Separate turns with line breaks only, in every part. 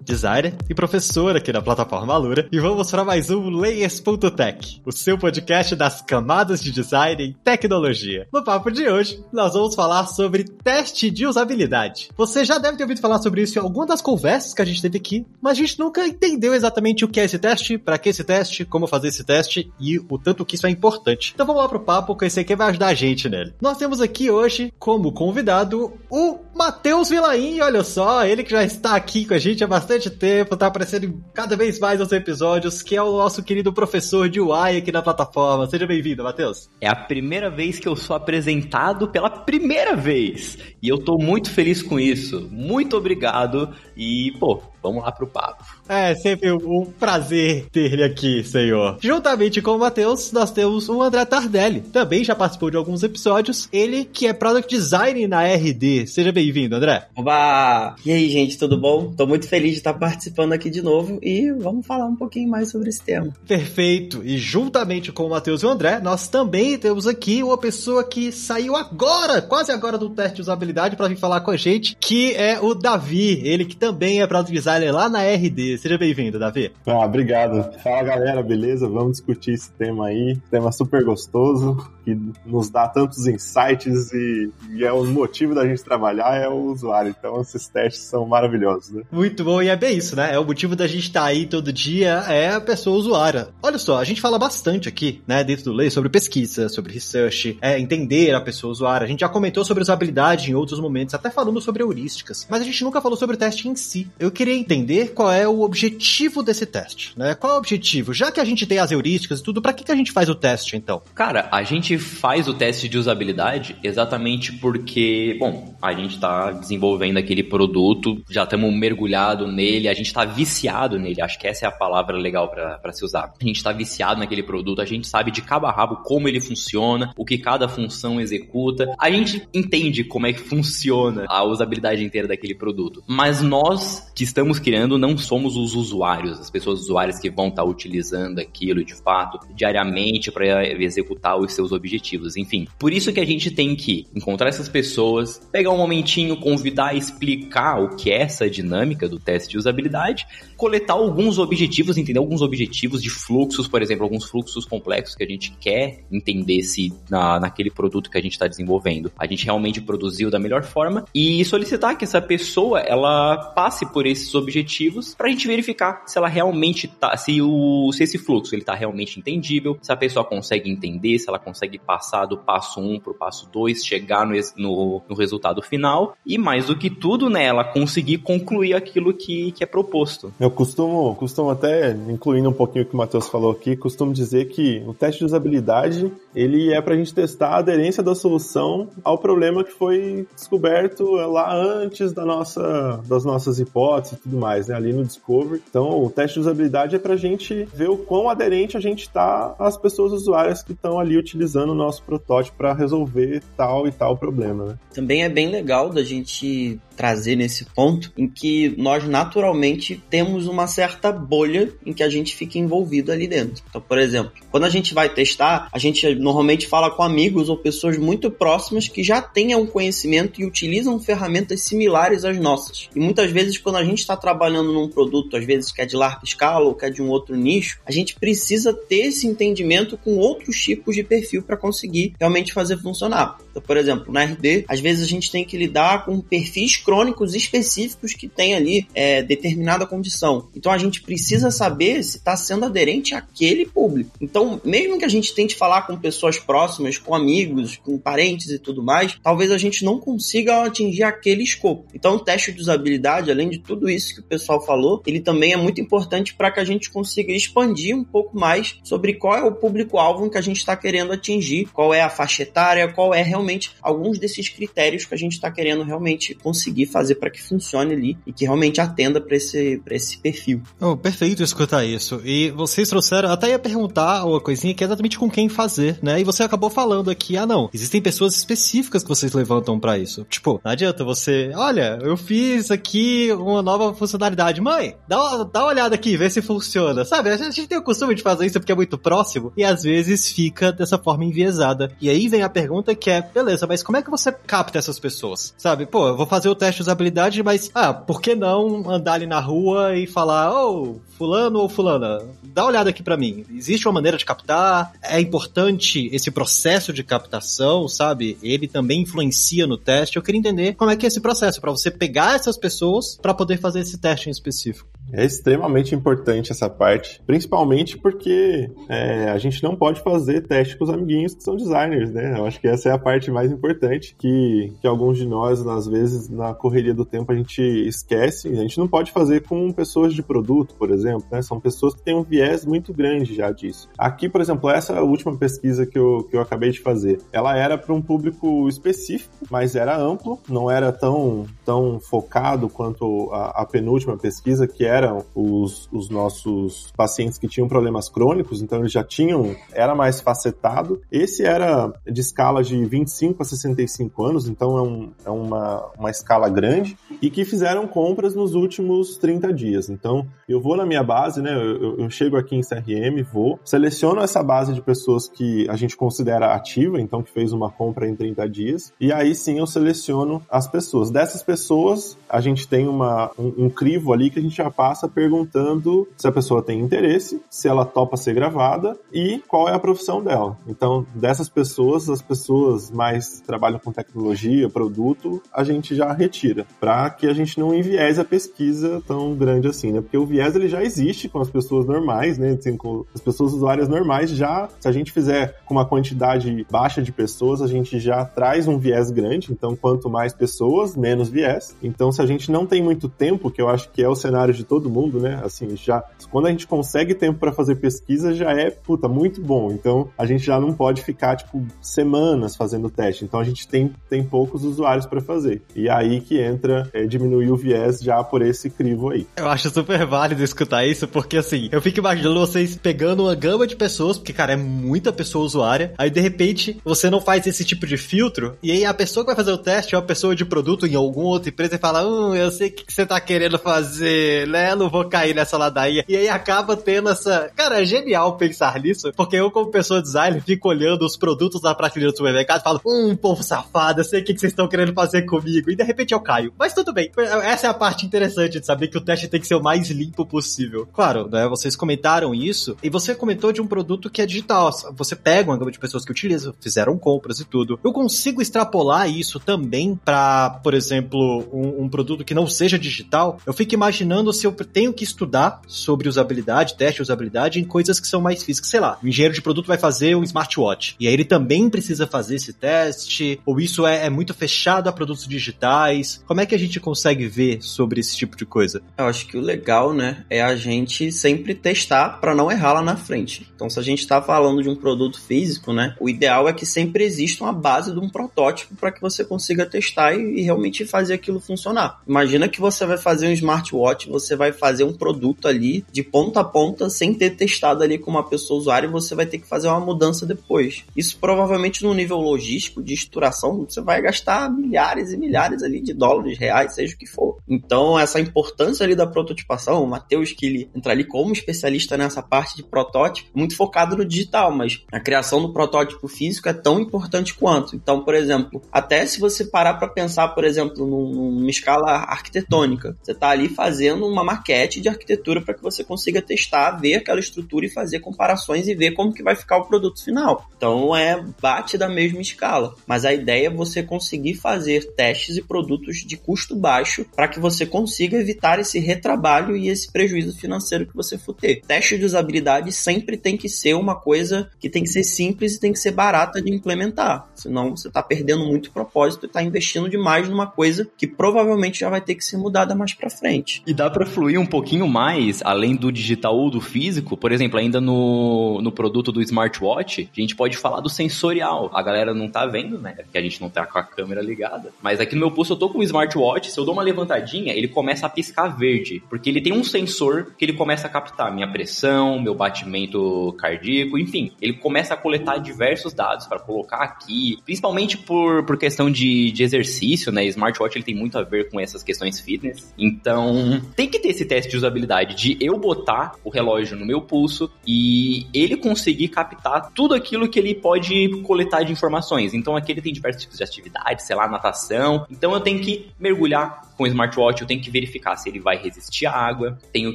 designer e professor aqui na plataforma Alura, e vamos para mais um Layers.tech, o seu podcast das camadas de design em tecnologia. No papo de hoje, nós vamos falar sobre teste de usabilidade. Você já deve ter ouvido falar sobre isso em alguma das conversas que a gente teve aqui, mas a gente nunca entendeu exatamente o que é esse teste, para que esse teste, como fazer esse teste e o tanto que isso é importante. Então vamos lá pro papo, conhecer quem vai ajudar a gente nele. Nós temos aqui hoje, como convidado, o Matheus Vilaim, olha só, ele que já está aqui com a gente há bastante bastante tempo, tá aparecendo cada vez mais nos episódios, que é o nosso querido professor de UI aqui na plataforma. Seja bem-vindo, Matheus.
É a primeira vez que eu sou apresentado pela primeira vez. E eu tô muito feliz com isso. Muito obrigado. E, pô, vamos lá pro papo.
É, sempre um prazer ter ele aqui, senhor. Juntamente com o Matheus, nós temos o André Tardelli. Também já participou de alguns episódios. Ele que é Product Design na RD. Seja bem-vindo, André.
Oba! E aí, gente, tudo bom? Tô muito feliz de estar participando aqui de novo e vamos falar um pouquinho mais sobre esse tema.
Perfeito. E juntamente com o Matheus e o André, nós também temos aqui uma pessoa que saiu agora, quase agora do teste de usabilidade para vir falar com a gente, que é o Davi. Ele que também é Product Designer lá na RD. Seja bem-vindo, Davi.
Ah, obrigado. Fala galera, beleza? Vamos discutir esse tema aí. Tema super gostoso, que nos dá tantos insights e, e é o motivo da gente trabalhar é o usuário. Então esses testes são maravilhosos, né?
Muito bom, e é bem isso, né? É o motivo da gente estar tá aí todo dia, é a pessoa usuária. Olha só, a gente fala bastante aqui, né, dentro do Lei, sobre pesquisa, sobre research, é, entender a pessoa usuária. A gente já comentou sobre usabilidade em outros momentos, até falando sobre heurísticas, mas a gente nunca falou sobre o teste em si. Eu queria entender qual é o objetivo desse teste, né? Qual é o objetivo? Já que a gente tem as heurísticas e tudo, para que, que a gente faz o teste então?
Cara, a gente faz o teste de usabilidade exatamente porque, bom, a gente está desenvolvendo aquele produto, já estamos mergulhado nele, a gente está viciado nele, acho que essa é a palavra legal para se usar. A gente está viciado naquele produto, a gente sabe de cabo a rabo como ele funciona, o que cada função executa, a gente entende como é que funciona a usabilidade inteira daquele produto. Mas nós que estamos criando não somos os usuários, as pessoas usuárias que vão estar utilizando aquilo de fato diariamente para executar os seus objetivos. Enfim, por isso que a gente tem que encontrar essas pessoas, pegar um momentinho, convidar, explicar o que é essa dinâmica do teste de usabilidade, coletar alguns objetivos, entender alguns objetivos de fluxos, por exemplo, alguns fluxos complexos que a gente quer entender se na, naquele produto que a gente está desenvolvendo a gente realmente produziu da melhor forma e solicitar que essa pessoa ela passe por esses objetivos para a gente verificar se ela realmente tá, se o se esse fluxo ele tá realmente entendível, se a pessoa consegue entender, se ela consegue passar do passo 1 um pro passo 2, chegar no, no, no, resultado final e mais do que tudo, né, ela conseguir concluir aquilo que, que é proposto.
Eu costumo, costumo até, incluindo um pouquinho o que o Matheus falou aqui, costumo dizer que o teste de usabilidade ele é para a gente testar a aderência da solução ao problema que foi descoberto lá antes da nossa, das nossas hipóteses tudo mais, né, ali no Discovery. Então, o teste de usabilidade é para a gente ver o quão aderente a gente está às pessoas usuárias que estão ali utilizando o nosso protótipo para resolver tal e tal problema. Né?
Também é bem legal da gente trazer nesse ponto em que nós naturalmente temos uma certa bolha em que a gente fica envolvido ali dentro. Então, por exemplo, quando a gente vai testar, a gente normalmente fala com amigos ou pessoas muito próximas que já tenham conhecimento e utilizam ferramentas similares às nossas. E muitas vezes, quando a gente está trabalhando num produto, às vezes que é de larga escala ou que é de um outro nicho, a gente precisa ter esse entendimento com outros tipos de perfil para conseguir realmente fazer funcionar. Por exemplo, na RD, às vezes a gente tem que lidar com perfis crônicos específicos que tem ali é, determinada condição. Então a gente precisa saber se está sendo aderente àquele público. Então, mesmo que a gente tente falar com pessoas próximas, com amigos, com parentes e tudo mais, talvez a gente não consiga atingir aquele escopo. Então, o teste de usabilidade, além de tudo isso que o pessoal falou, ele também é muito importante para que a gente consiga expandir um pouco mais sobre qual é o público-alvo que a gente está querendo atingir, qual é a faixa etária, qual é realmente realmente alguns desses critérios que a gente está querendo realmente conseguir fazer para que funcione ali e que realmente atenda para esse, esse perfil.
Oh, perfeito escutar isso. E vocês trouxeram, até ia perguntar uma coisinha que é exatamente com quem fazer, né? E você acabou falando aqui, ah não, existem pessoas específicas que vocês levantam para isso. Tipo, não adianta você, olha, eu fiz aqui uma nova funcionalidade. Mãe, dá dá uma olhada aqui, vê se funciona. Sabe, a gente tem o costume de fazer isso porque é muito próximo e às vezes fica dessa forma enviesada. E aí vem a pergunta que é, beleza, mas como é que você capta essas pessoas? Sabe, pô, eu vou fazer o teste de usabilidade, mas, ah, por que não andar ali na rua e falar, ô, oh, fulano ou fulana, dá uma olhada aqui para mim. Existe uma maneira de captar? É importante esse processo de captação, sabe? Ele também influencia no teste. Eu queria entender como é que é esse processo para você pegar essas pessoas para poder fazer esse teste em específico.
É extremamente importante essa parte, principalmente porque é, a gente não pode fazer teste com os amiguinhos que são designers, né? Eu acho que essa é a parte mais importante que, que alguns de nós, às vezes, na correria do tempo, a gente esquece. A gente não pode fazer com pessoas de produto, por exemplo, né? São pessoas que têm um viés muito grande já disso. Aqui, por exemplo, essa última pesquisa que eu, que eu acabei de fazer, ela era para um público específico, mas era amplo, não era tão, tão focado quanto a, a penúltima pesquisa, que era eram os, os nossos pacientes que tinham problemas crônicos, então eles já tinham, era mais facetado. Esse era de escala de 25 a 65 anos, então é, um, é uma, uma escala grande, e que fizeram compras nos últimos 30 dias. Então, eu vou na minha base, né? Eu, eu chego aqui em CRM, vou, seleciono essa base de pessoas que a gente considera ativa, então que fez uma compra em 30 dias, e aí sim eu seleciono as pessoas. Dessas pessoas, a gente tem uma, um, um crivo ali que a gente já passa passa perguntando se a pessoa tem interesse, se ela topa ser gravada e qual é a profissão dela. Então, dessas pessoas, as pessoas mais trabalham com tecnologia, produto, a gente já retira, para que a gente não enviese a pesquisa tão grande assim, né? Porque o viés ele já existe com as pessoas normais, né? Assim, com as pessoas usuárias normais já, se a gente fizer com uma quantidade baixa de pessoas, a gente já traz um viés grande. Então, quanto mais pessoas, menos viés. Então, se a gente não tem muito tempo, que eu acho que é o cenário de todo todo mundo, né? Assim, já quando a gente consegue tempo para fazer pesquisa já é, puta, muito bom. Então, a gente já não pode ficar tipo semanas fazendo teste. Então, a gente tem, tem poucos usuários para fazer. E aí que entra é, diminuir o viés já por esse crivo aí.
Eu acho super válido escutar isso, porque assim, eu fico imaginando vocês pegando uma gama de pessoas, porque cara, é muita pessoa usuária. Aí de repente, você não faz esse tipo de filtro, e aí a pessoa que vai fazer o teste é uma pessoa de produto em alguma outra empresa e fala: Hum, eu sei o que, você tá querendo fazer, né? Não vou cair nessa ladainha. E aí acaba tendo essa. Cara, é genial pensar nisso, porque eu, como pessoa designer, fico olhando os produtos da prateleira do supermercado e falo: hum, povo safado, eu sei o que vocês estão querendo fazer comigo. E de repente eu caio. Mas tudo bem. Essa é a parte interessante de saber que o teste tem que ser o mais limpo possível. Claro, né? Vocês comentaram isso, e você comentou de um produto que é digital. Você pega uma gama de pessoas que utilizam, fizeram compras e tudo. Eu consigo extrapolar isso também para, por exemplo, um, um produto que não seja digital. Eu fico imaginando se eu tenho que estudar sobre usabilidade, teste de usabilidade em coisas que são mais físicas. Sei lá, o engenheiro de produto vai fazer um smartwatch. E aí ele também precisa fazer esse teste, ou isso é, é muito fechado a produtos digitais. Como é que a gente consegue ver sobre esse tipo de coisa?
Eu acho que o legal, né, é a gente sempre testar para não errar lá na frente. Então, se a gente está falando de um produto físico, né, o ideal é que sempre exista uma base de um protótipo para que você consiga testar e, e realmente fazer aquilo funcionar. Imagina que você vai fazer um smartwatch, você vai fazer um produto ali de ponta a ponta sem ter testado ali com uma pessoa usuária e você vai ter que fazer uma mudança depois. Isso provavelmente no nível logístico de estruturação você vai gastar milhares e milhares ali de dólares, reais, seja o que for. Então essa importância ali da prototipação, o Matheus que ele entra ali como especialista nessa parte de protótipo, muito focado no digital, mas a criação do protótipo físico é tão importante quanto. Então, por exemplo, até se você parar para pensar, por exemplo, numa escala arquitetônica, você está ali fazendo uma maquete de arquitetura para que você consiga testar, ver aquela estrutura e fazer comparações e ver como que vai ficar o produto final. Então é bate da mesma escala, mas a ideia é você conseguir fazer testes e produtos de custo baixo para que você consiga evitar esse retrabalho e esse prejuízo financeiro que você for ter. Teste de usabilidade sempre tem que ser uma coisa que tem que ser simples e tem que ser barata de implementar, senão você está perdendo muito propósito e está investindo demais numa coisa que provavelmente já vai ter que ser mudada mais para frente.
E dá para fluir um pouquinho mais, além do digital ou do físico, por exemplo, ainda no, no produto do smartwatch, a gente pode falar do sensorial. A galera não tá vendo, né? Porque a gente não tá com a câmera ligada. Mas aqui no meu pulso eu tô com o smartwatch, se eu dou uma levantadinha, ele começa a piscar verde. Porque ele tem um sensor que ele começa a captar minha pressão, meu batimento cardíaco, enfim. Ele começa a coletar diversos dados para colocar aqui, principalmente por, por questão de, de exercício, né? Smartwatch ele tem muito a ver com essas questões fitness. Então, tem que ter esse teste de usabilidade de eu botar o relógio no meu pulso e ele conseguir captar tudo aquilo que ele pode coletar de informações. Então, aqui ele tem diversos tipos de atividades, sei lá, natação. Então, eu tenho que mergulhar com o smartwatch, eu tenho que verificar se ele vai resistir à água, tenho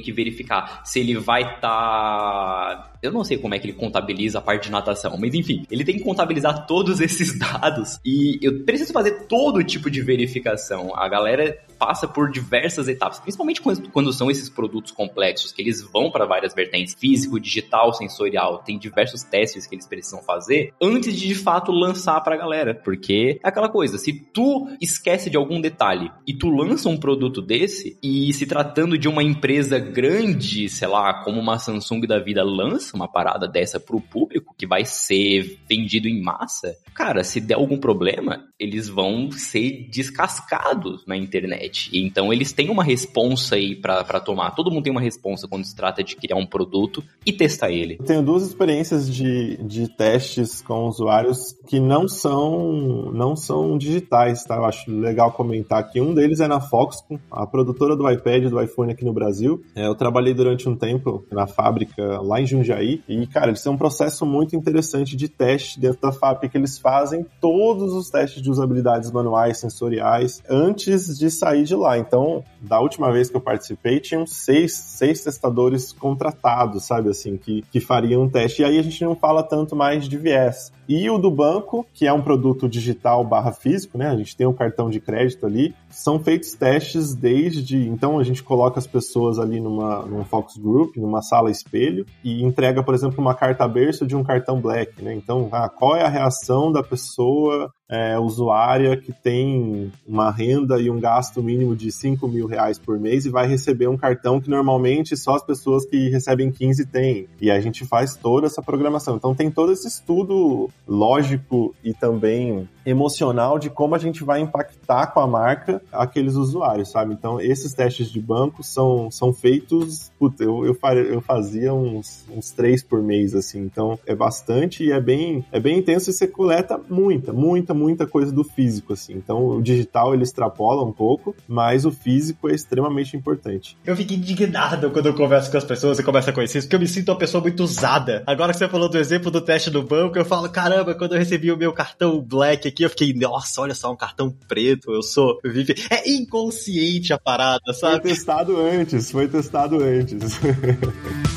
que verificar se ele vai estar. Tá... Eu não sei como é que ele contabiliza a parte de natação, mas enfim, ele tem que contabilizar todos esses dados e eu preciso fazer todo tipo de verificação. A galera passa por diversas etapas, principalmente quando, são esses produtos complexos, que eles vão para várias vertentes, físico, digital, sensorial, tem diversos testes que eles precisam fazer antes de de fato lançar para a galera, porque é aquela coisa, se tu esquece de algum detalhe e tu lança um produto desse e se tratando de uma empresa grande, sei lá, como uma Samsung da vida lança uma parada dessa pro público que vai ser vendido em massa, cara, se der algum problema, eles vão ser descascados na internet. Então eles têm uma responsa aí para tomar. Todo mundo tem uma responsa quando se trata de criar um produto e testar ele.
Eu tenho duas experiências de, de testes com usuários que não são não são digitais, tá? Eu acho legal comentar aqui. Um deles é na Foxconn, a produtora do iPad e do iPhone aqui no Brasil. É, eu trabalhei durante um tempo na fábrica lá em Jundiaí e, cara, eles têm um processo muito interessante de teste dentro da fábrica que eles fazem todos os testes de usabilidades manuais, sensoriais, antes de sair de lá. Então, da última vez que eu participei, tinham seis, seis testadores contratados, sabe assim, que, que fariam um teste. E aí a gente não fala tanto mais de viés. E o do banco, que é um produto digital barra físico, né? A gente tem um cartão de crédito ali. São feitos testes desde. Então a gente coloca as pessoas ali numa, numa Fox Group, numa sala espelho, e entrega, por exemplo, uma carta berço de um cartão Black, né? Então, ah, qual é a reação da pessoa é, usuária que tem uma renda e um gasto mínimo de 5 mil reais por mês e vai receber um cartão que normalmente só as pessoas que recebem 15 têm. E a gente faz toda essa programação. Então tem todo esse estudo lógico e também emocional de como a gente vai impactar com a marca aqueles usuários, sabe? Então esses testes de banco são, são feitos, puta, eu, eu, eu fazia uns, uns três por mês, assim. Então é bastante e é bem, é bem intenso e você coleta muita, muita, muita coisa do físico, assim. Então, o digital ele extrapola um pouco, mas o físico é extremamente importante.
Eu fico indignado quando eu converso com as pessoas e começo a conhecer isso, porque eu me sinto uma pessoa muito usada. Agora que você falou do exemplo do teste do banco, eu falo, caramba, quando eu recebi o meu cartão black aqui, eu fiquei, nossa, olha só, um cartão preto, eu sou. Vive... É inconsciente a parada, sabe?
Foi testado antes, foi testado antes.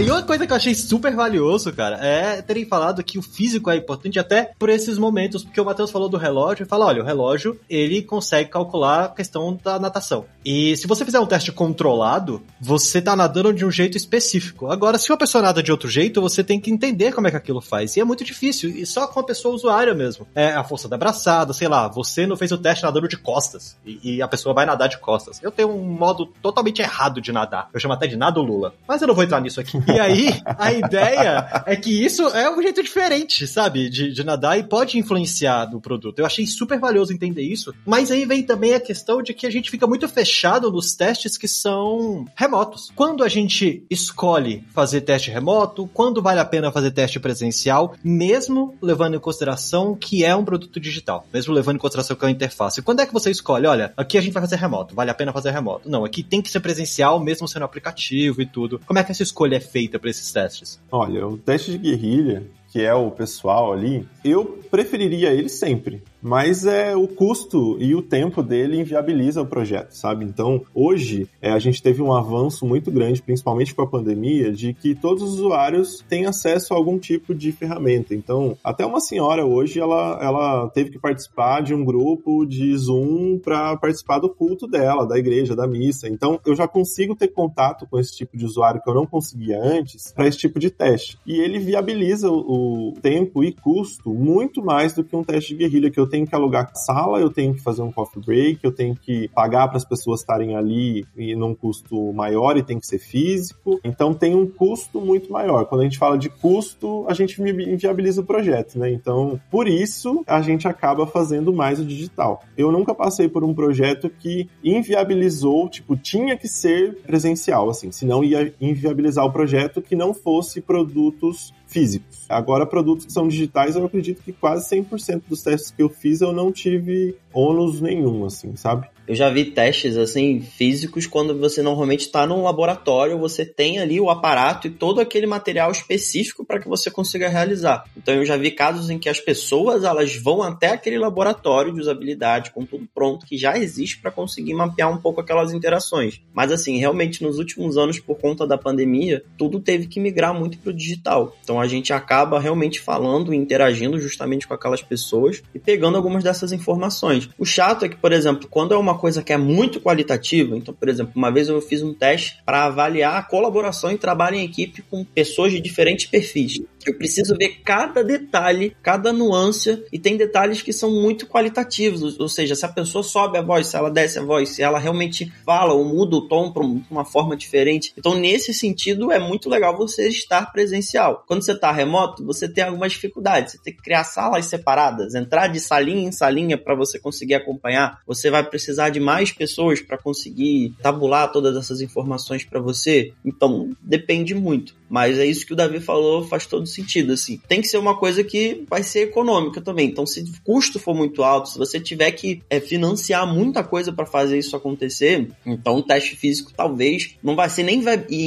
E uma coisa que eu achei super valioso, cara, é terem falado que o físico é importante até por esses momentos, porque o Matheus falou do relógio e fala, olha, o relógio, ele consegue calcular a questão da natação. E se você fizer um teste controlado, você tá nadando de um jeito específico. Agora, se uma pessoa nada de outro jeito, você tem que entender como é que aquilo faz. E é muito difícil, e só com a pessoa usuária mesmo. É a força da abraçada, sei lá, você não fez o teste nadando de costas, e, e a pessoa vai nadar de costas. Eu tenho um modo totalmente errado de nadar. Eu chamo até de nado Lula. Mas eu não vou entrar nisso aqui. E aí, a ideia é que isso é um jeito diferente, sabe? De, de nadar e pode influenciar no produto. Eu achei super valioso entender isso. Mas aí vem também a questão de que a gente fica muito fechado nos testes que são remotos. Quando a gente escolhe fazer teste remoto, quando vale a pena fazer teste presencial, mesmo levando em consideração que é um produto digital, mesmo levando em consideração que é uma interface. Quando é que você escolhe, olha, aqui a gente vai fazer remoto, vale a pena fazer remoto? Não, aqui tem que ser presencial, mesmo sendo aplicativo e tudo. Como é que essa escolha é feita? para esses testes?
Olha, o teste de guerrilha, que é o pessoal ali, eu preferiria ele sempre mas é o custo e o tempo dele inviabiliza o projeto, sabe? Então, hoje, é, a gente teve um avanço muito grande, principalmente com a pandemia, de que todos os usuários têm acesso a algum tipo de ferramenta. Então, até uma senhora hoje, ela, ela teve que participar de um grupo de Zoom para participar do culto dela, da igreja, da missa. Então, eu já consigo ter contato com esse tipo de usuário que eu não conseguia antes para esse tipo de teste. E ele viabiliza o, o tempo e custo muito mais do que um teste de guerrilha que eu tenho que alugar sala, eu tenho que fazer um coffee break, eu tenho que pagar para as pessoas estarem ali e num custo maior e tem que ser físico. Então tem um custo muito maior. Quando a gente fala de custo, a gente inviabiliza o projeto, né? Então, por isso a gente acaba fazendo mais o digital. Eu nunca passei por um projeto que inviabilizou, tipo, tinha que ser presencial, assim, senão ia inviabilizar o projeto que não fosse produtos físicos. Agora, produtos que são digitais, eu acredito que quase 100% dos testes que eu fiz eu não tive ônus nenhum, assim, sabe?
Eu já vi testes assim físicos quando você normalmente está num laboratório, você tem ali o aparato e todo aquele material específico para que você consiga realizar. Então eu já vi casos em que as pessoas elas vão até aquele laboratório de usabilidade com tudo pronto que já existe para conseguir mapear um pouco aquelas interações. Mas assim, realmente nos últimos anos por conta da pandemia, tudo teve que migrar muito para o digital. Então a gente acaba realmente falando e interagindo justamente com aquelas pessoas e pegando algumas dessas informações. O chato é que, por exemplo, quando é uma coisa que é muito qualitativa, então, por exemplo, uma vez eu fiz um teste para avaliar a colaboração e trabalho em equipe com pessoas de diferentes perfis. Eu preciso ver cada detalhe, cada nuance, e tem detalhes que são muito qualitativos, ou seja, se a pessoa sobe a voz, se ela desce a voz, se ela realmente fala ou muda o tom para uma forma diferente. Então, nesse sentido, é muito legal você estar presencial. Quando você está remoto, você tem algumas dificuldades. Você tem que criar salas separadas, entrar de salinha em salinha para você conseguir acompanhar. Você vai precisar de mais pessoas para conseguir tabular todas essas informações para você. Então, depende muito. Mas é isso que o Davi falou, faz todo sentido, assim. Tem que ser uma coisa que vai ser econômica também. Então, se o custo for muito alto, se você tiver que é, financiar muita coisa para fazer isso acontecer, então o teste físico talvez não vai ser nem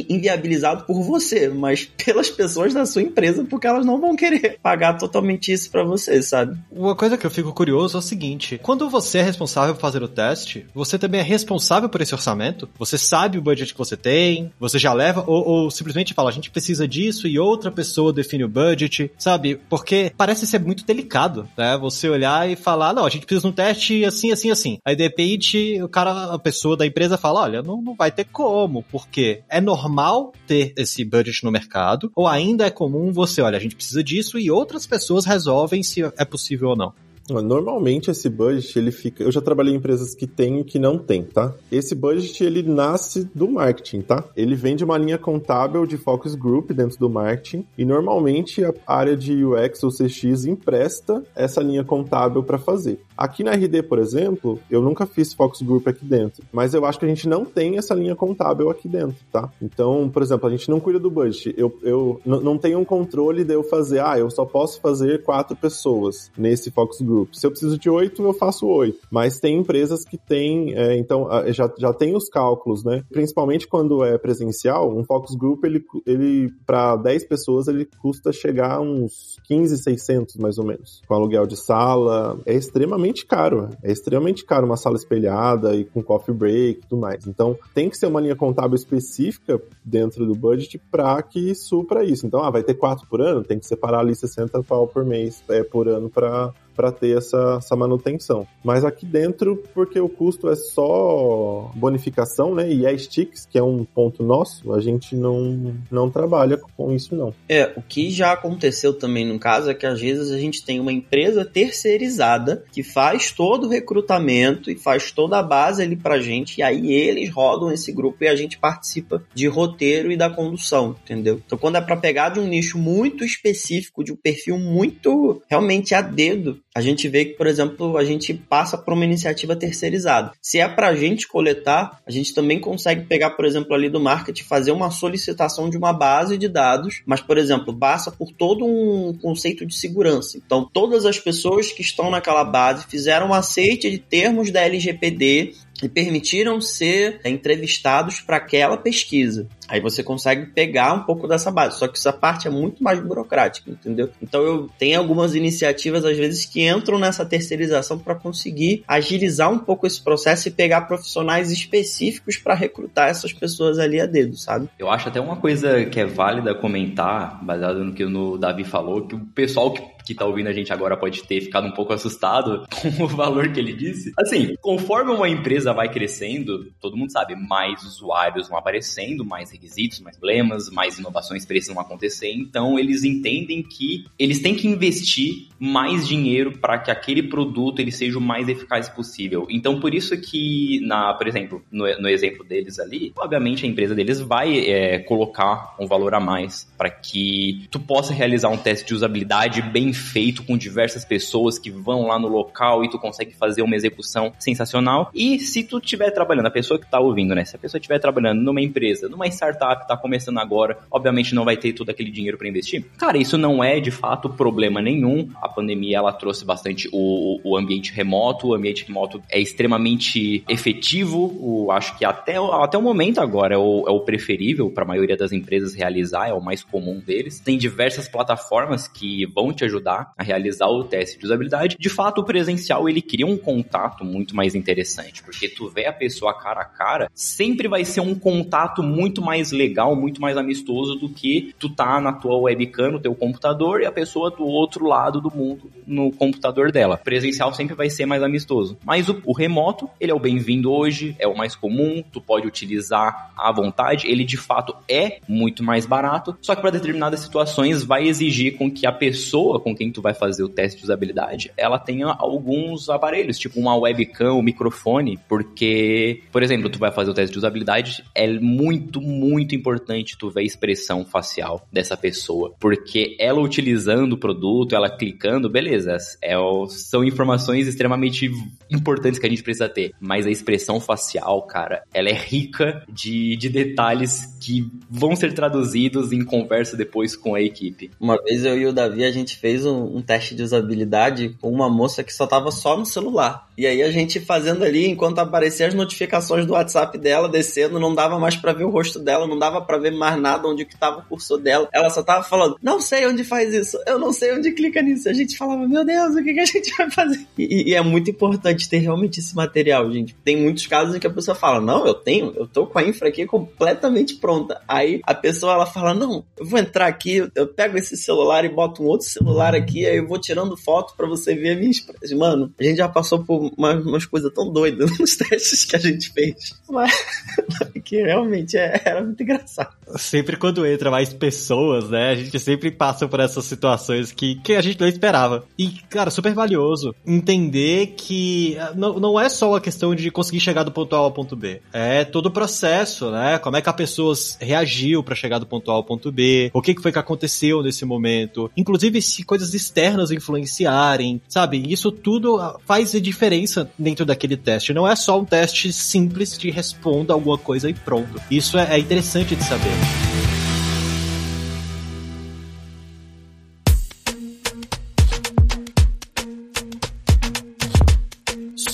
inviabilizado por você, mas pelas pessoas da sua empresa, porque elas não vão querer pagar totalmente isso para você, sabe?
Uma coisa que eu fico curioso é o seguinte: quando você é responsável por fazer o teste, você também é responsável por esse orçamento? Você sabe o budget que você tem? Você já leva? Ou, ou simplesmente fala, a gente precisa disso e outra pessoa define o budget, sabe? Porque parece ser muito delicado, né? Você olhar e falar, não, a gente precisa de um teste assim, assim, assim. Aí de repente o cara, a pessoa da empresa fala, olha, não, não vai ter como, porque é normal ter esse budget no mercado, ou ainda é comum você, olha, a gente precisa disso e outras pessoas resolvem se é possível ou não.
Normalmente esse budget ele fica. Eu já trabalhei em empresas que tem e que não tem, tá? Esse budget ele nasce do marketing, tá? Ele vem de uma linha contábil de focus group dentro do marketing e normalmente a área de UX ou CX empresta essa linha contábil para fazer. Aqui na RD, por exemplo, eu nunca fiz focus group aqui dentro, mas eu acho que a gente não tem essa linha contábil aqui dentro, tá? Então, por exemplo, a gente não cuida do budget. Eu, eu não tenho um controle de eu fazer, ah, eu só posso fazer quatro pessoas nesse focus group group. Se eu preciso de oito, eu faço oito. Mas tem empresas que têm, é, então, já, já tem os cálculos, né? Principalmente quando é presencial, um focus group, ele, ele para 10 pessoas, ele custa chegar a uns 15, 600 mais ou menos. Com aluguel de sala, é extremamente caro. É extremamente caro uma sala espelhada e com coffee break e tudo mais. Então, tem que ser uma linha contábil específica dentro do budget para que supra isso. Então, ah, vai ter quatro por ano, tem que separar ali 60 pau por mês, é, por ano para para ter essa, essa manutenção. Mas aqui dentro, porque o custo é só bonificação, né? E é sticks, que é um ponto nosso, a gente não, não trabalha com isso, não.
É, o que já aconteceu também no caso é que às vezes a gente tem uma empresa terceirizada que faz todo o recrutamento e faz toda a base ali pra gente, e aí eles rodam esse grupo e a gente participa de roteiro e da condução, entendeu? Então quando é para pegar de um nicho muito específico, de um perfil muito realmente a dedo, a gente vê que, por exemplo, a gente passa por uma iniciativa terceirizada. Se é para a gente coletar, a gente também consegue pegar, por exemplo, ali do marketing, fazer uma solicitação de uma base de dados, mas, por exemplo, passa por todo um conceito de segurança. Então, todas as pessoas que estão naquela base fizeram um aceite de termos da LGPD e permitiram ser entrevistados para aquela pesquisa. Aí você consegue pegar um pouco dessa base, só que essa parte é muito mais burocrática, entendeu? Então eu tenho algumas iniciativas às vezes que entram nessa terceirização para conseguir agilizar um pouco esse processo e pegar profissionais específicos para recrutar essas pessoas ali a dedo, sabe?
Eu acho até uma coisa que é válida comentar, baseado no que o Davi falou, que o pessoal que que tá ouvindo a gente agora pode ter ficado um pouco assustado com o valor que ele disse. Assim, conforme uma empresa vai crescendo, todo mundo sabe, mais usuários vão aparecendo, mais requisitos, mais problemas, mais inovações precisam acontecer. Então, eles entendem que eles têm que investir mais dinheiro para que aquele produto ele seja o mais eficaz possível. Então, por isso que, na, por exemplo, no, no exemplo deles ali, obviamente a empresa deles vai é, colocar um valor a mais para que tu possa realizar um teste de usabilidade bem feito com diversas pessoas que vão lá no local e tu consegue fazer uma execução sensacional. E se tu estiver trabalhando, a pessoa que está ouvindo, né? Se a pessoa estiver trabalhando numa empresa, numa startup, está começando agora, obviamente não vai ter todo aquele dinheiro para investir. Cara, isso não é de fato problema nenhum. A pandemia ela trouxe bastante o, o ambiente remoto. O ambiente remoto é extremamente efetivo. O, acho que até, até o momento agora é o, é o preferível para a maioria das empresas realizar, é o mais comum deles. Tem diversas plataformas que vão te ajudar a realizar o teste de usabilidade. De fato, o presencial ele cria um contato muito mais interessante, porque tu vê a pessoa cara a cara, sempre vai ser um contato muito mais legal, muito mais amistoso do que tu tá na tua webcam, no teu computador e a pessoa do outro lado do mundo no computador dela. Presencial sempre vai ser mais amistoso. Mas o, o remoto, ele é o bem-vindo hoje, é o mais comum, tu pode utilizar à vontade, ele de fato é muito mais barato, só que para determinadas situações vai exigir com que a pessoa com quem tu vai fazer o teste de usabilidade, ela tenha alguns aparelhos, tipo uma webcam, um microfone, porque, por exemplo, tu vai fazer o teste de usabilidade, é muito, muito importante tu ver a expressão facial dessa pessoa, porque ela utilizando o produto, ela clicando, beleza, é, são informações extremamente importantes que a gente precisa ter, mas a expressão facial, cara, ela é rica de, de detalhes que vão ser traduzidos em conversa depois com a equipe.
Uma vez eu e o Davi, a gente fez um, um teste de usabilidade com uma moça que só tava só no celular. E aí a gente fazendo ali, enquanto apareciam as notificações do WhatsApp dela descendo, não dava mais para ver o rosto dela, não dava para ver mais nada onde que tava o cursor dela. Ela só tava falando, não sei onde faz isso, eu não sei onde clica nisso. A gente falava, meu Deus, o que, que a gente vai fazer? E, e, é muito importante ter realmente esse material, gente. Tem muitos casos em que a pessoa fala, não, eu tenho, eu tô com a infra aqui completamente pronta. Aí a pessoa ela fala, não, eu vou entrar aqui, eu pego esse celular e boto um outro celular aqui, aí eu vou tirando foto para você ver a minha expressão. Mano, a gente já passou por umas, umas coisas tão doidas nos testes que a gente fez. Mas que realmente é, era muito engraçado.
Sempre quando entra mais pessoas, né? A gente sempre passa por essas situações que, que a gente não esperava. E, cara, super valioso entender que ah, não, não é só a questão de conseguir chegar do ponto A ao ponto B. É todo o processo, né? Como é que a pessoa reagiu para chegar do ponto A ao ponto B, o que, que foi que aconteceu nesse momento. Inclusive, se coisas externas influenciarem, sabe? Isso tudo faz diferença dentro daquele teste. Não é só um teste simples de responda alguma coisa e pronto. Isso é, é interessante de saber.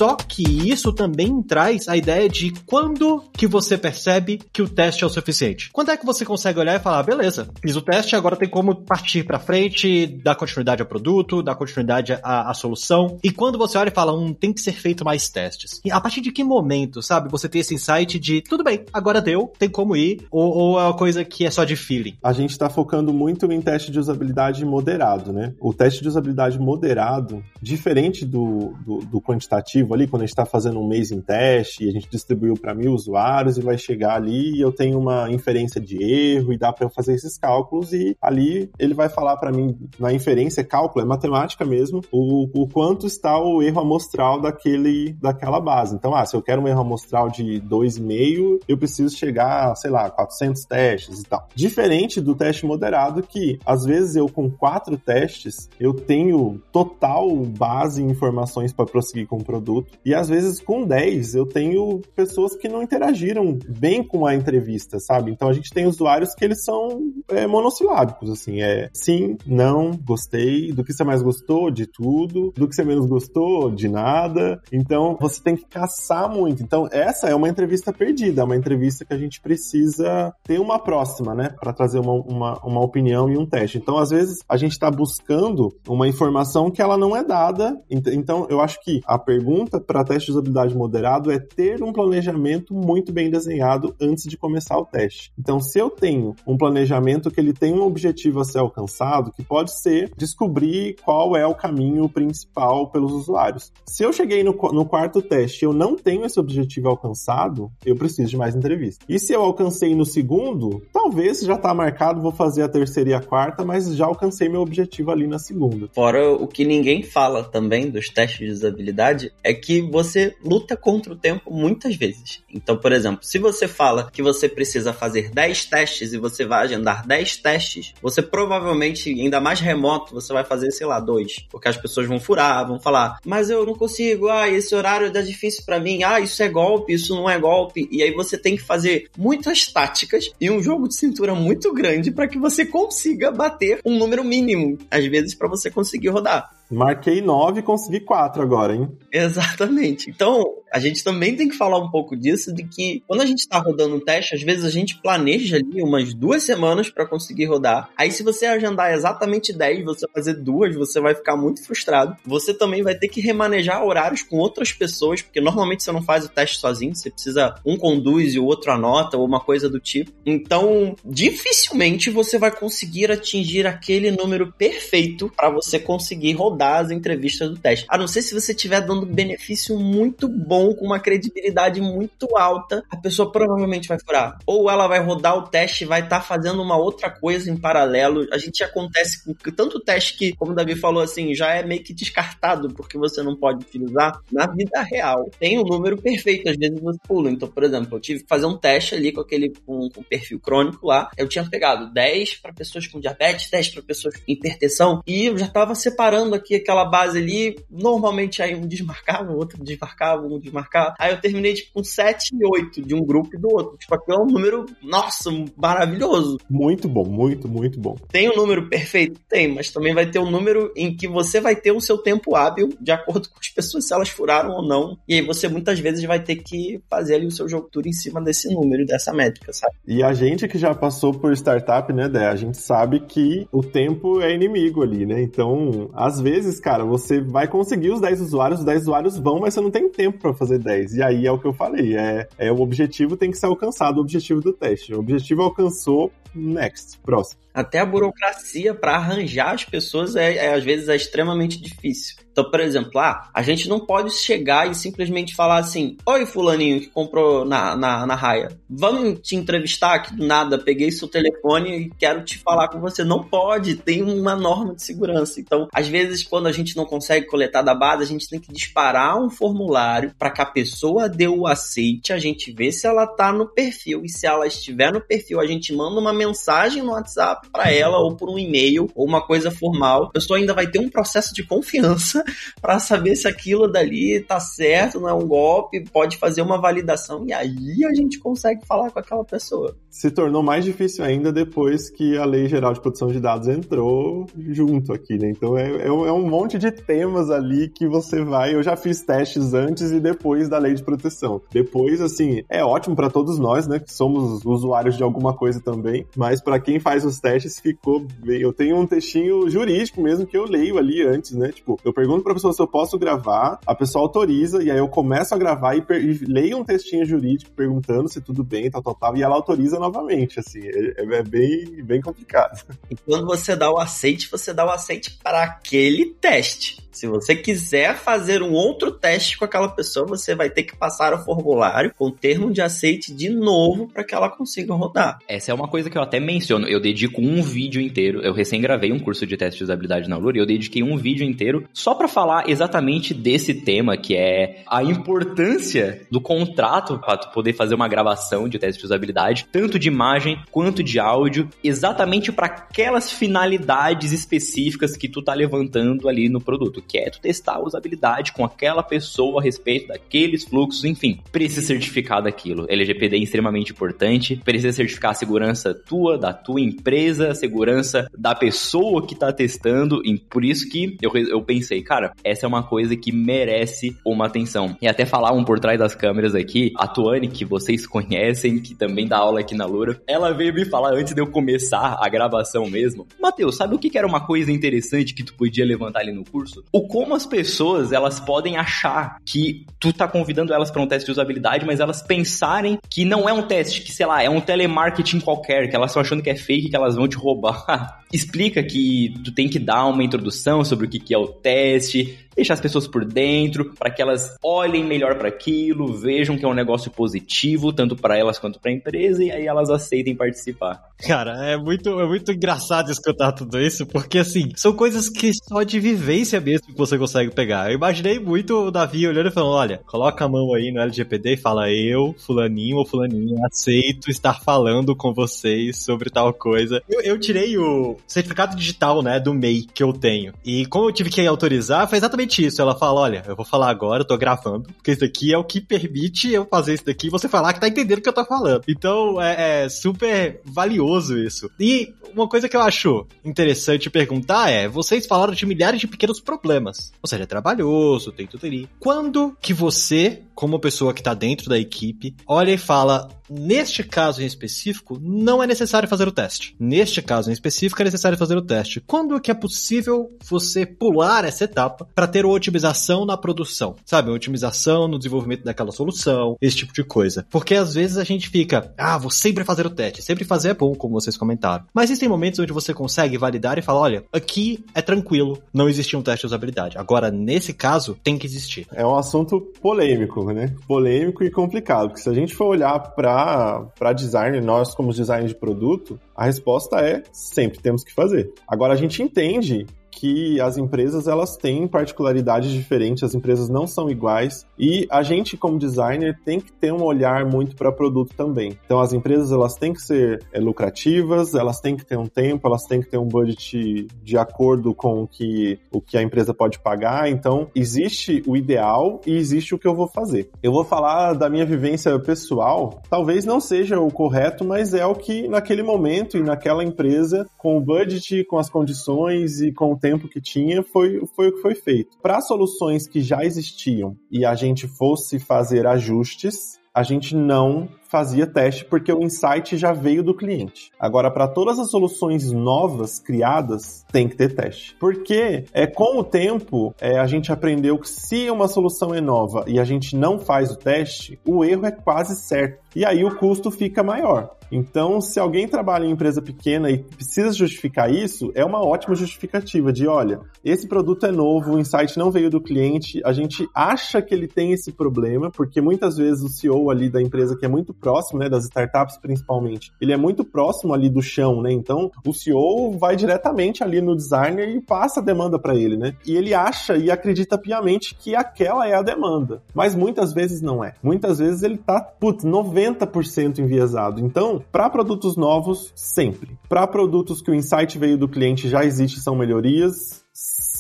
Só que isso também traz a ideia de quando que você percebe que o teste é o suficiente. Quando é que você consegue olhar e falar, beleza, fiz o teste, agora tem como partir para frente, dar continuidade ao produto, dar continuidade à, à, solução. E quando você olha e fala, um, tem que ser feito mais testes. E a partir de que momento, sabe, você tem esse insight de, tudo bem, agora deu, tem como ir, ou, ou é uma coisa que é só de feeling?
A gente está focando muito em teste de usabilidade moderado, né? O teste de usabilidade moderado, diferente do, do, do quantitativo, ali, quando a gente está fazendo um mês em teste, e a gente distribuiu para mil usuários e vai chegar ali e eu tenho uma inferência de erro e dá para eu fazer esses cálculos e ali ele vai falar para mim na inferência, cálculo, é matemática mesmo, o, o quanto está o erro amostral daquele, daquela base. Então, ah, se eu quero um erro amostral de 2,5, eu preciso chegar, sei lá, 400 testes e tal. Diferente do teste moderado que, às vezes, eu com quatro testes, eu tenho total base em informações para prosseguir com o produto produto. E às vezes com 10 eu tenho pessoas que não interagiram bem com a entrevista, sabe? Então a gente tem usuários que eles são é, monossilábicos, assim, é sim, não, gostei, do que você mais gostou, de tudo, do que você menos gostou, de nada. Então você tem que caçar muito. Então essa é uma entrevista perdida, é uma entrevista que a gente precisa ter uma próxima, né? Para trazer uma, uma, uma opinião e um teste. Então às vezes a gente está buscando uma informação que ela não é dada. Então eu acho que a pergunta pergunta para teste de usabilidade moderado é ter um planejamento muito bem desenhado antes de começar o teste. Então, se eu tenho um planejamento que ele tem um objetivo a ser alcançado, que pode ser descobrir qual é o caminho principal pelos usuários. Se eu cheguei no, no quarto teste e eu não tenho esse objetivo alcançado, eu preciso de mais entrevista. E se eu alcancei no segundo, talvez já está marcado, vou fazer a terceira e a quarta, mas já alcancei meu objetivo ali na segunda.
Fora o que ninguém fala também dos testes de usabilidade é que você luta contra o tempo muitas vezes. Então, por exemplo, se você fala que você precisa fazer 10 testes e você vai agendar 10 testes, você provavelmente, ainda mais remoto, você vai fazer, sei lá, dois. Porque as pessoas vão furar, vão falar, mas eu não consigo, ah, esse horário é difícil para mim, ah, isso é golpe, isso não é golpe. E aí você tem que fazer muitas táticas e um jogo de cintura muito grande para que você consiga bater um número mínimo, às vezes, para você conseguir rodar.
Marquei 9 e consegui 4 agora, hein?
Exatamente. Então, a gente também tem que falar um pouco disso, de que quando a gente está rodando um teste, às vezes a gente planeja ali umas duas semanas para conseguir rodar. Aí, se você agendar exatamente 10, você fazer duas, você vai ficar muito frustrado. Você também vai ter que remanejar horários com outras pessoas, porque normalmente você não faz o teste sozinho, você precisa, um conduz e o outro anota, ou uma coisa do tipo. Então, dificilmente você vai conseguir atingir aquele número perfeito para você conseguir rodar as entrevistas do teste. A não ser se você estiver dando benefício muito bom, com uma credibilidade muito alta, a pessoa provavelmente vai furar. Ou ela vai rodar o teste vai estar tá fazendo uma outra coisa em paralelo. A gente acontece com tanto teste que, como o Davi falou assim, já é meio que descartado porque você não pode utilizar na vida real. Tem um número perfeito, às vezes você pula. Então, por exemplo, eu tive que fazer um teste ali com aquele com, com perfil crônico lá. Eu tinha pegado 10 para pessoas com diabetes, 10 para pessoas com hipertensão e eu já estava separando aqui aquela base ali, normalmente aí um desmarcava, o outro desmarcava, um desmarcava. Aí eu terminei tipo com 7 e 8 de um grupo e do outro. Tipo, aquilo é um número, nossa, maravilhoso.
Muito bom, muito, muito bom.
Tem um número perfeito? Tem, mas também vai ter um número em que você vai ter o seu tempo hábil de acordo com as pessoas, se elas furaram ou não. E aí você muitas vezes vai ter que fazer ali o seu jogo tour em cima desse número, dessa métrica, sabe?
E a gente que já passou por startup, né, Dé? A gente sabe que o tempo é inimigo ali, né? Então, às vezes vezes, cara, você vai conseguir os 10 usuários, os 10 usuários vão, mas você não tem tempo para fazer 10. E aí é o que eu falei, é, é o objetivo tem que ser alcançado, o objetivo do teste. O objetivo alcançou, next, próximo.
Até a burocracia para arranjar as pessoas é, é, às vezes é extremamente difícil. Então, por exemplo, ah, a gente não pode chegar e simplesmente falar assim: Oi, Fulaninho que comprou na, na, na raia, vamos te entrevistar aqui do nada. Peguei seu telefone e quero te falar com você. Não pode, tem uma norma de segurança. Então, às vezes, quando a gente não consegue coletar da base, a gente tem que disparar um formulário para que a pessoa dê o aceite, a gente vê se ela tá no perfil. E se ela estiver no perfil, a gente manda uma mensagem no WhatsApp para ela, ou por um e-mail, ou uma coisa formal. A pessoa ainda vai ter um processo de confiança para saber se aquilo dali tá certo, não é um golpe, pode fazer uma validação e aí a gente consegue falar com aquela pessoa.
Se tornou mais difícil ainda depois que a Lei Geral de Proteção de Dados entrou junto aqui, né? Então é, é, é um monte de temas ali que você vai. Eu já fiz testes antes e depois da Lei de Proteção. Depois, assim, é ótimo para todos nós, né? Que somos usuários de alguma coisa também, mas para quem faz os testes ficou bem. Eu tenho um textinho jurídico mesmo que eu leio ali antes, né? Tipo, eu pergunto pra pessoa se eu posso gravar, a pessoa autoriza, e aí eu começo a gravar e, e leio um textinho jurídico perguntando se tudo bem, tal, tal, tal, e ela autoriza novamente, assim, é, é bem, bem complicado.
E quando você dá o aceite, você dá o aceite para aquele teste. Se você quiser fazer um outro teste com aquela pessoa, você vai ter que passar o formulário com termo de aceite de novo para que ela consiga rodar.
Essa é uma coisa que eu até menciono. Eu dedico um vídeo inteiro. Eu recém gravei um curso de teste de usabilidade na Lura e eu dediquei um vídeo inteiro só para falar exatamente desse tema, que é a importância do contrato para poder fazer uma gravação de teste de usabilidade, tanto de imagem quanto de áudio, exatamente para aquelas finalidades específicas que tu tá levantando ali no produto tu quer tu testar a usabilidade com aquela pessoa a respeito daqueles fluxos, enfim. Precisa certificar daquilo. LGPD é extremamente importante, precisa certificar a segurança tua, da tua empresa, a segurança da pessoa que tá testando, e por isso que eu, eu pensei, cara, essa é uma coisa que merece uma atenção. E até falar um por trás das câmeras aqui, a Tuane, que vocês conhecem, que também dá aula aqui na Lura, ela veio me falar antes de eu começar a gravação mesmo, Matheus, sabe o que era uma coisa interessante que tu podia levantar ali no curso? O como as pessoas elas podem achar que tu tá convidando elas para um teste de usabilidade, mas elas pensarem que não é um teste, que sei lá, é um telemarketing qualquer, que elas estão achando que é fake, que elas vão te roubar. Explica que tu tem que dar uma introdução sobre o que é o teste, deixar as pessoas por dentro, para que elas olhem melhor para aquilo, vejam que é um negócio positivo, tanto para elas quanto para a empresa, e aí elas aceitem participar.
Cara, é muito, é muito engraçado escutar tudo isso, porque assim, são coisas que só de vivência mesmo que você consegue pegar. Eu imaginei muito o Davi olhando e falando: olha, coloca a mão aí no LGPD e fala, eu, fulaninho ou fulaninha, aceito estar falando com vocês sobre tal coisa. Eu, eu tirei o certificado digital, né, do MEI que eu tenho. E como eu tive que autorizar, foi exatamente isso. Ela fala: olha, eu vou falar agora, eu tô gravando, porque isso daqui é o que permite eu fazer isso daqui e você falar que tá entendendo o que eu tô falando. Então é, é super valioso isso. E uma coisa que eu acho interessante perguntar é: vocês falaram de milhares de pequenos problemas. Ou seja, é trabalhoso, tem tudo ali. Quando que você, como pessoa que tá dentro da equipe, olha e fala: neste caso em específico, não é necessário fazer o teste. Neste caso em específico, é necessário fazer o teste. Quando que é possível você pular essa etapa para ter otimização na produção? Sabe, otimização no desenvolvimento daquela solução, esse tipo de coisa. Porque às vezes a gente fica, ah, vou sempre fazer o teste, sempre fazer é bom, como vocês comentaram. Mas existem momentos onde você consegue validar e falar, olha, aqui é tranquilo, não existia um teste de usabilidade. Agora, nesse caso, tem que existir.
É um assunto polêmico, né? Polêmico e complicado, porque se a gente for olhar para design, nós como design de produto, a resposta é sempre temos que fazer. Agora a gente entende que as empresas elas têm particularidades diferentes, as empresas não são iguais e a gente como designer tem que ter um olhar muito para produto também. Então as empresas elas têm que ser é, lucrativas, elas têm que ter um tempo, elas têm que ter um budget de acordo com o que, o que a empresa pode pagar. Então existe o ideal e existe o que eu vou fazer. Eu vou falar da minha vivência pessoal, talvez não seja o correto, mas é o que naquele momento e naquela empresa, com o budget, com as condições e com tempo que tinha, foi, foi o que foi feito. Para soluções que já existiam e a gente fosse fazer ajustes, a gente não fazia teste porque o insight já veio do cliente. Agora, para todas as soluções novas criadas, tem que ter teste. Porque é, com o tempo é, a gente aprendeu que se uma solução é nova e a gente não faz o teste, o erro é quase certo. E aí o custo fica maior. Então, se alguém trabalha em empresa pequena e precisa justificar isso, é uma ótima justificativa de, olha, esse produto é novo, o insight não veio do cliente, a gente acha que ele tem esse problema, porque muitas vezes o CEO ali da empresa que é muito próximo, né, das startups principalmente, ele é muito próximo ali do chão, né? Então, o CEO vai diretamente ali no designer e passa a demanda para ele, né? E ele acha e acredita piamente que aquela é a demanda, mas muitas vezes não é. Muitas vezes ele tá, putz, 90% enviesado. Então, para produtos novos, sempre. Para produtos que o insight veio do cliente já existe, são melhorias.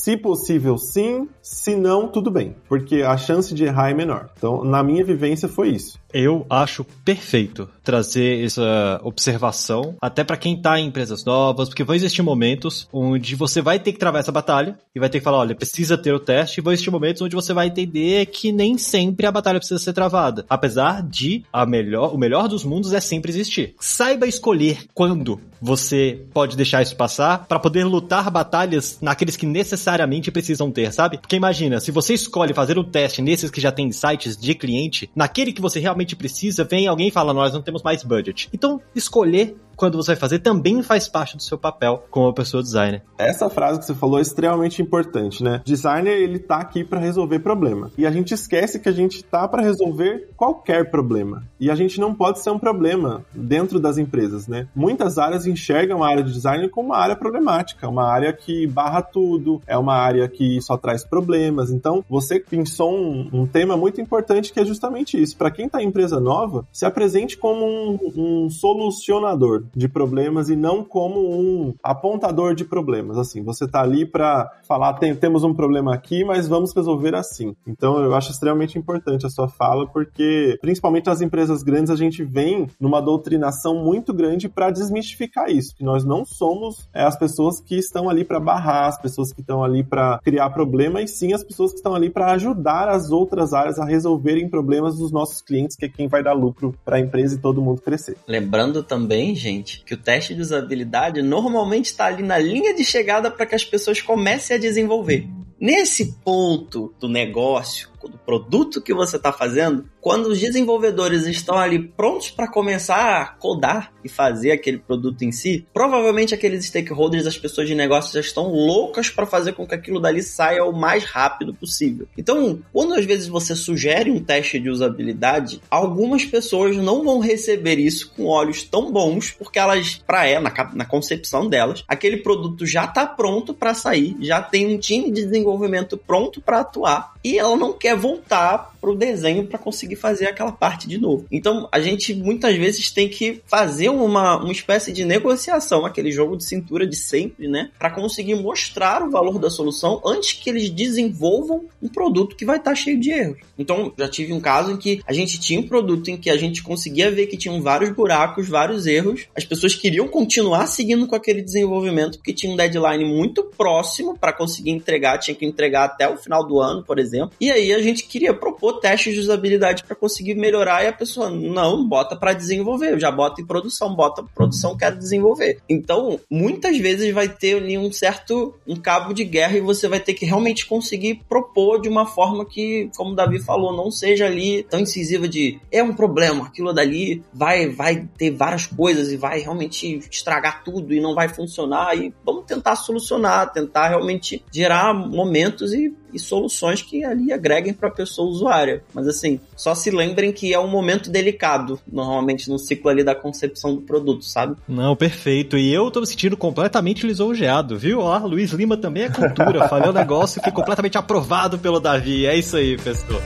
Se possível, sim. Se não, tudo bem. Porque a chance de errar é menor. Então, na minha vivência, foi isso.
Eu acho perfeito trazer essa observação, até para quem tá em empresas novas, porque vão existir momentos onde você vai ter que travar essa batalha e vai ter que falar, olha, precisa ter o teste, e vão existir momentos onde você vai entender que nem sempre a batalha precisa ser travada, apesar de a melhor, o melhor dos mundos é sempre existir. Saiba escolher quando você pode deixar isso passar para poder lutar batalhas naqueles que necessariamente precisam ter, sabe? Porque imagina, se você escolhe fazer um teste nesses que já tem sites de cliente, naquele que você realmente precisa, vem alguém e fala, nós não temos mais budget. Então, escolher quando você vai fazer também faz parte do seu papel como pessoa designer.
Essa frase que você falou é extremamente importante, né? Designer, ele tá aqui para resolver problema. E a gente esquece que a gente tá para resolver qualquer problema. E a gente não pode ser um problema dentro das empresas, né? Muitas áreas enxergam a área de design como uma área problemática, uma área que barra tudo, é uma área que só traz problemas. Então, você pensou um, um tema muito importante que é justamente isso. Para quem tá em empresa nova, se apresente como um, um solucionador de problemas e não como um apontador de problemas. Assim, você tá ali para falar, tem, temos um problema aqui, mas vamos resolver assim. Então, eu acho extremamente importante a sua fala, porque principalmente nas empresas grandes a gente vem numa doutrinação muito grande para desmistificar isso, que nós não somos é, as pessoas que estão ali para barrar, as pessoas que estão ali para criar problema, e sim as pessoas que estão ali para ajudar as outras áreas a resolverem problemas dos nossos clientes, que é quem vai dar lucro para a empresa e todo mundo crescer.
Lembrando também, gente, gente, que o teste de usabilidade normalmente está ali na linha de chegada para que as pessoas comecem a desenvolver. nesse ponto do negócio, do produto que você está fazendo, quando os desenvolvedores estão ali prontos para começar a codar e fazer aquele produto em si, provavelmente aqueles stakeholders, as pessoas de negócio já estão loucas para fazer com que aquilo dali saia o mais rápido possível. Então, quando às vezes você sugere um teste de usabilidade, algumas pessoas não vão receber isso com olhos tão bons, porque elas, para ela, na, na concepção delas, aquele produto já está pronto para sair, já tem um time de desenvolvimento pronto para atuar e ela não quer voltar pro desenho para conseguir fazer aquela parte de novo. Então, a gente muitas vezes tem que fazer uma, uma espécie de negociação, aquele jogo de cintura de sempre, né, para conseguir mostrar o valor da solução antes que eles desenvolvam um produto que vai estar tá cheio de erros. Então, já tive um caso em que a gente tinha um produto em que a gente conseguia ver que tinham vários buracos, vários erros. As pessoas queriam continuar seguindo com aquele desenvolvimento porque tinha um deadline muito próximo para conseguir entregar, tinha que entregar até o final do ano, por exemplo. E aí a gente queria propor testes de usabilidade para conseguir melhorar e a pessoa não bota para desenvolver, já bota em produção, bota produção quer desenvolver. Então, muitas vezes vai ter ali um certo um cabo de guerra e você vai ter que realmente conseguir propor de uma forma que, como o Davi falou, não seja ali tão incisiva de é um problema, aquilo dali vai vai ter várias coisas e vai realmente estragar tudo e não vai funcionar e vamos tentar solucionar, tentar realmente gerar momentos e e soluções que ali agreguem para a pessoa usuária. Mas assim, só se lembrem que é um momento delicado, normalmente no ciclo ali da concepção do produto, sabe?
Não, perfeito. E eu tô me sentindo completamente lisonjeado, viu? Ó, Luiz Lima também é cultura. Falei um negócio que completamente aprovado pelo Davi. É isso aí, pessoal.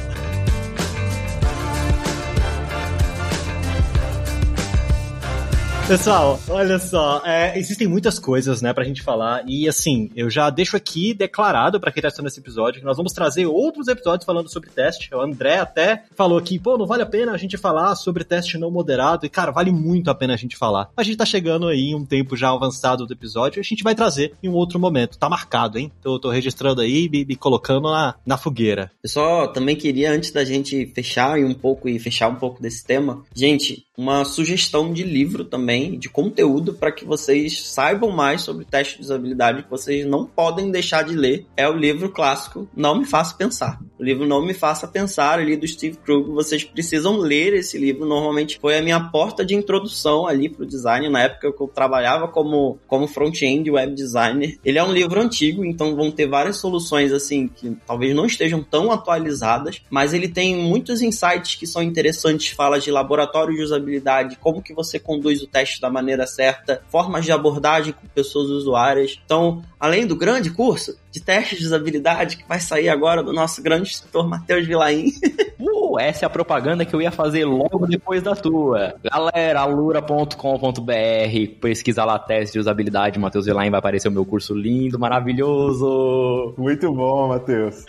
Pessoal, olha só, é, existem muitas coisas, né, pra gente falar, e assim, eu já deixo aqui declarado para quem tá assistindo esse episódio que nós vamos trazer outros episódios falando sobre teste. O André até falou aqui, pô, não vale a pena a gente falar sobre teste não moderado, e cara, vale muito a pena a gente falar. A gente tá chegando aí em um tempo já avançado do episódio, a gente vai trazer em um outro momento. Tá marcado, hein? Tô, tô registrando aí e me colocando na, na fogueira.
Eu só também queria, antes da gente fechar um pouco e fechar um pouco desse tema, gente, uma sugestão de livro também, de conteúdo, para que vocês saibam mais sobre teste de usabilidade que vocês não podem deixar de ler. É o livro clássico Não Me Faça Pensar. O livro Não Me Faça Pensar, ali do Steve Krug. Vocês precisam ler esse livro. Normalmente foi a minha porta de introdução ali para o design, na época que eu trabalhava como, como front-end web designer. Ele é um livro antigo, então vão ter várias soluções assim que talvez não estejam tão atualizadas, mas ele tem muitos insights que são interessantes. Fala de laboratório de usabilidade usabilidade, como que você conduz o teste da maneira certa, formas de abordagem com pessoas usuárias. Então, além do grande curso de testes de usabilidade que vai sair agora do nosso grande instrutor Matheus Vilaim.
uh, essa é a propaganda que eu ia fazer logo depois da tua. Galera, alura.com.br, pesquisa lá teste de usabilidade, Matheus Vilaim vai aparecer o meu curso lindo, maravilhoso.
Muito bom, Matheus.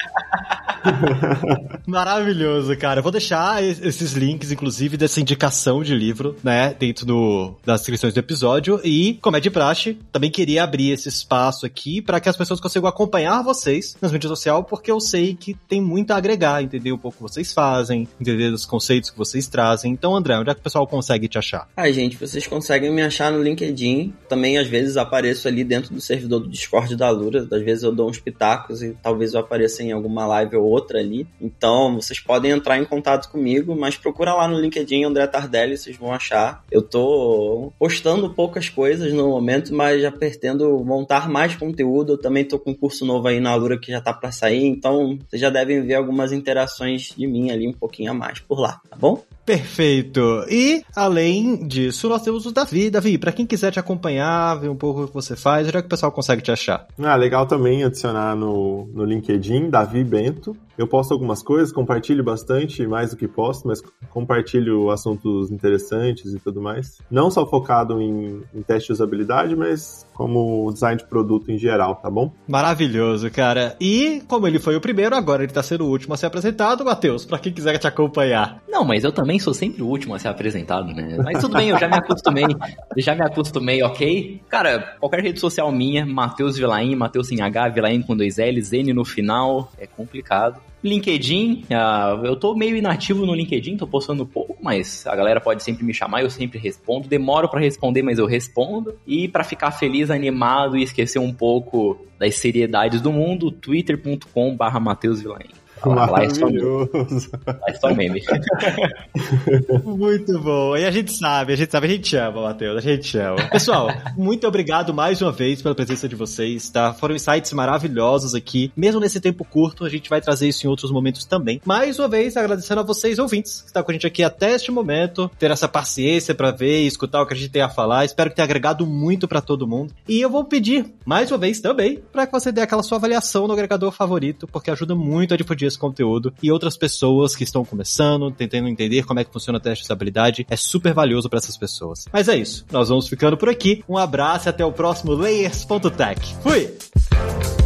Maravilhoso, cara. Eu vou deixar esses links, inclusive, dessa indicação de livro, né, dentro do, das descrições do episódio. E, como é de praxe, também queria abrir esse espaço aqui para que as pessoas consigam acompanhar vocês nas mídias sociais, porque eu sei que tem muito a agregar, entender um pouco o que vocês fazem, entender os conceitos que vocês trazem. Então, André, onde é que o pessoal consegue te achar?
Ah, gente, vocês conseguem me achar no LinkedIn. Também, às vezes, apareço ali dentro do servidor do Discord da Lura. Às vezes eu dou uns pitacos e talvez eu apareça em alguma live ou outra ali. Então, vocês podem entrar em contato comigo, mas procura lá no LinkedIn André Tardelli, vocês vão achar. Eu tô postando poucas coisas no momento, mas já pretendo montar mais conteúdo. Eu também tô com um curso novo aí na Alura que já tá para sair, então vocês já devem ver algumas interações de mim ali um pouquinho a mais por lá, tá bom?
Perfeito. E, além disso, nós temos o Davi. Davi, para quem quiser te acompanhar, ver um pouco o que você faz, onde é que o pessoal consegue te achar?
Ah, legal também adicionar no, no LinkedIn, Davi Bento. Eu posto algumas coisas, compartilho bastante, mais do que posto, mas compartilho assuntos interessantes e tudo mais. Não só focado em, em teste de usabilidade, mas como design de produto em geral, tá bom?
Maravilhoso, cara. E como ele foi o primeiro, agora ele tá sendo o último a ser apresentado, Matheus, para quem quiser te acompanhar.
Não, mas eu também sou sempre o último a ser apresentado, né? Mas tudo bem, eu já me acostumei. já me acostumei, ok? Cara, qualquer rede social minha, Matheus Vilaim, Matheus sem H, Vilaim com dois L's, N no final, é complicado. LinkedIn, uh, eu tô meio inativo no LinkedIn, tô postando pouco, mas a galera pode sempre me chamar, eu sempre respondo. Demoro para responder, mas eu respondo. E para ficar feliz, animado e esquecer um pouco das seriedades do mundo, twitter.com/barra Vilain.
Maravilhoso.
Lá é só meme.
muito bom. E a gente sabe, a gente sabe, a gente ama, Matheus, a gente ama. Pessoal, muito obrigado mais uma vez pela presença de vocês, tá? Foram insights maravilhosos aqui. Mesmo nesse tempo curto, a gente vai trazer isso em outros momentos também. Mais uma vez, agradecendo a vocês, ouvintes, que estão com a gente aqui até este momento, ter essa paciência para ver e escutar o que a gente tem a falar. Espero que tenha agregado muito para todo mundo. E eu vou pedir, mais uma vez também, para que você dê aquela sua avaliação no agregador favorito, porque ajuda muito a difundir esse conteúdo e outras pessoas que estão começando, tentando entender como é que funciona o teste de usabilidade, é super valioso para essas pessoas. Mas é isso, nós vamos ficando por aqui. Um abraço e até o próximo Layers.tech. Fui!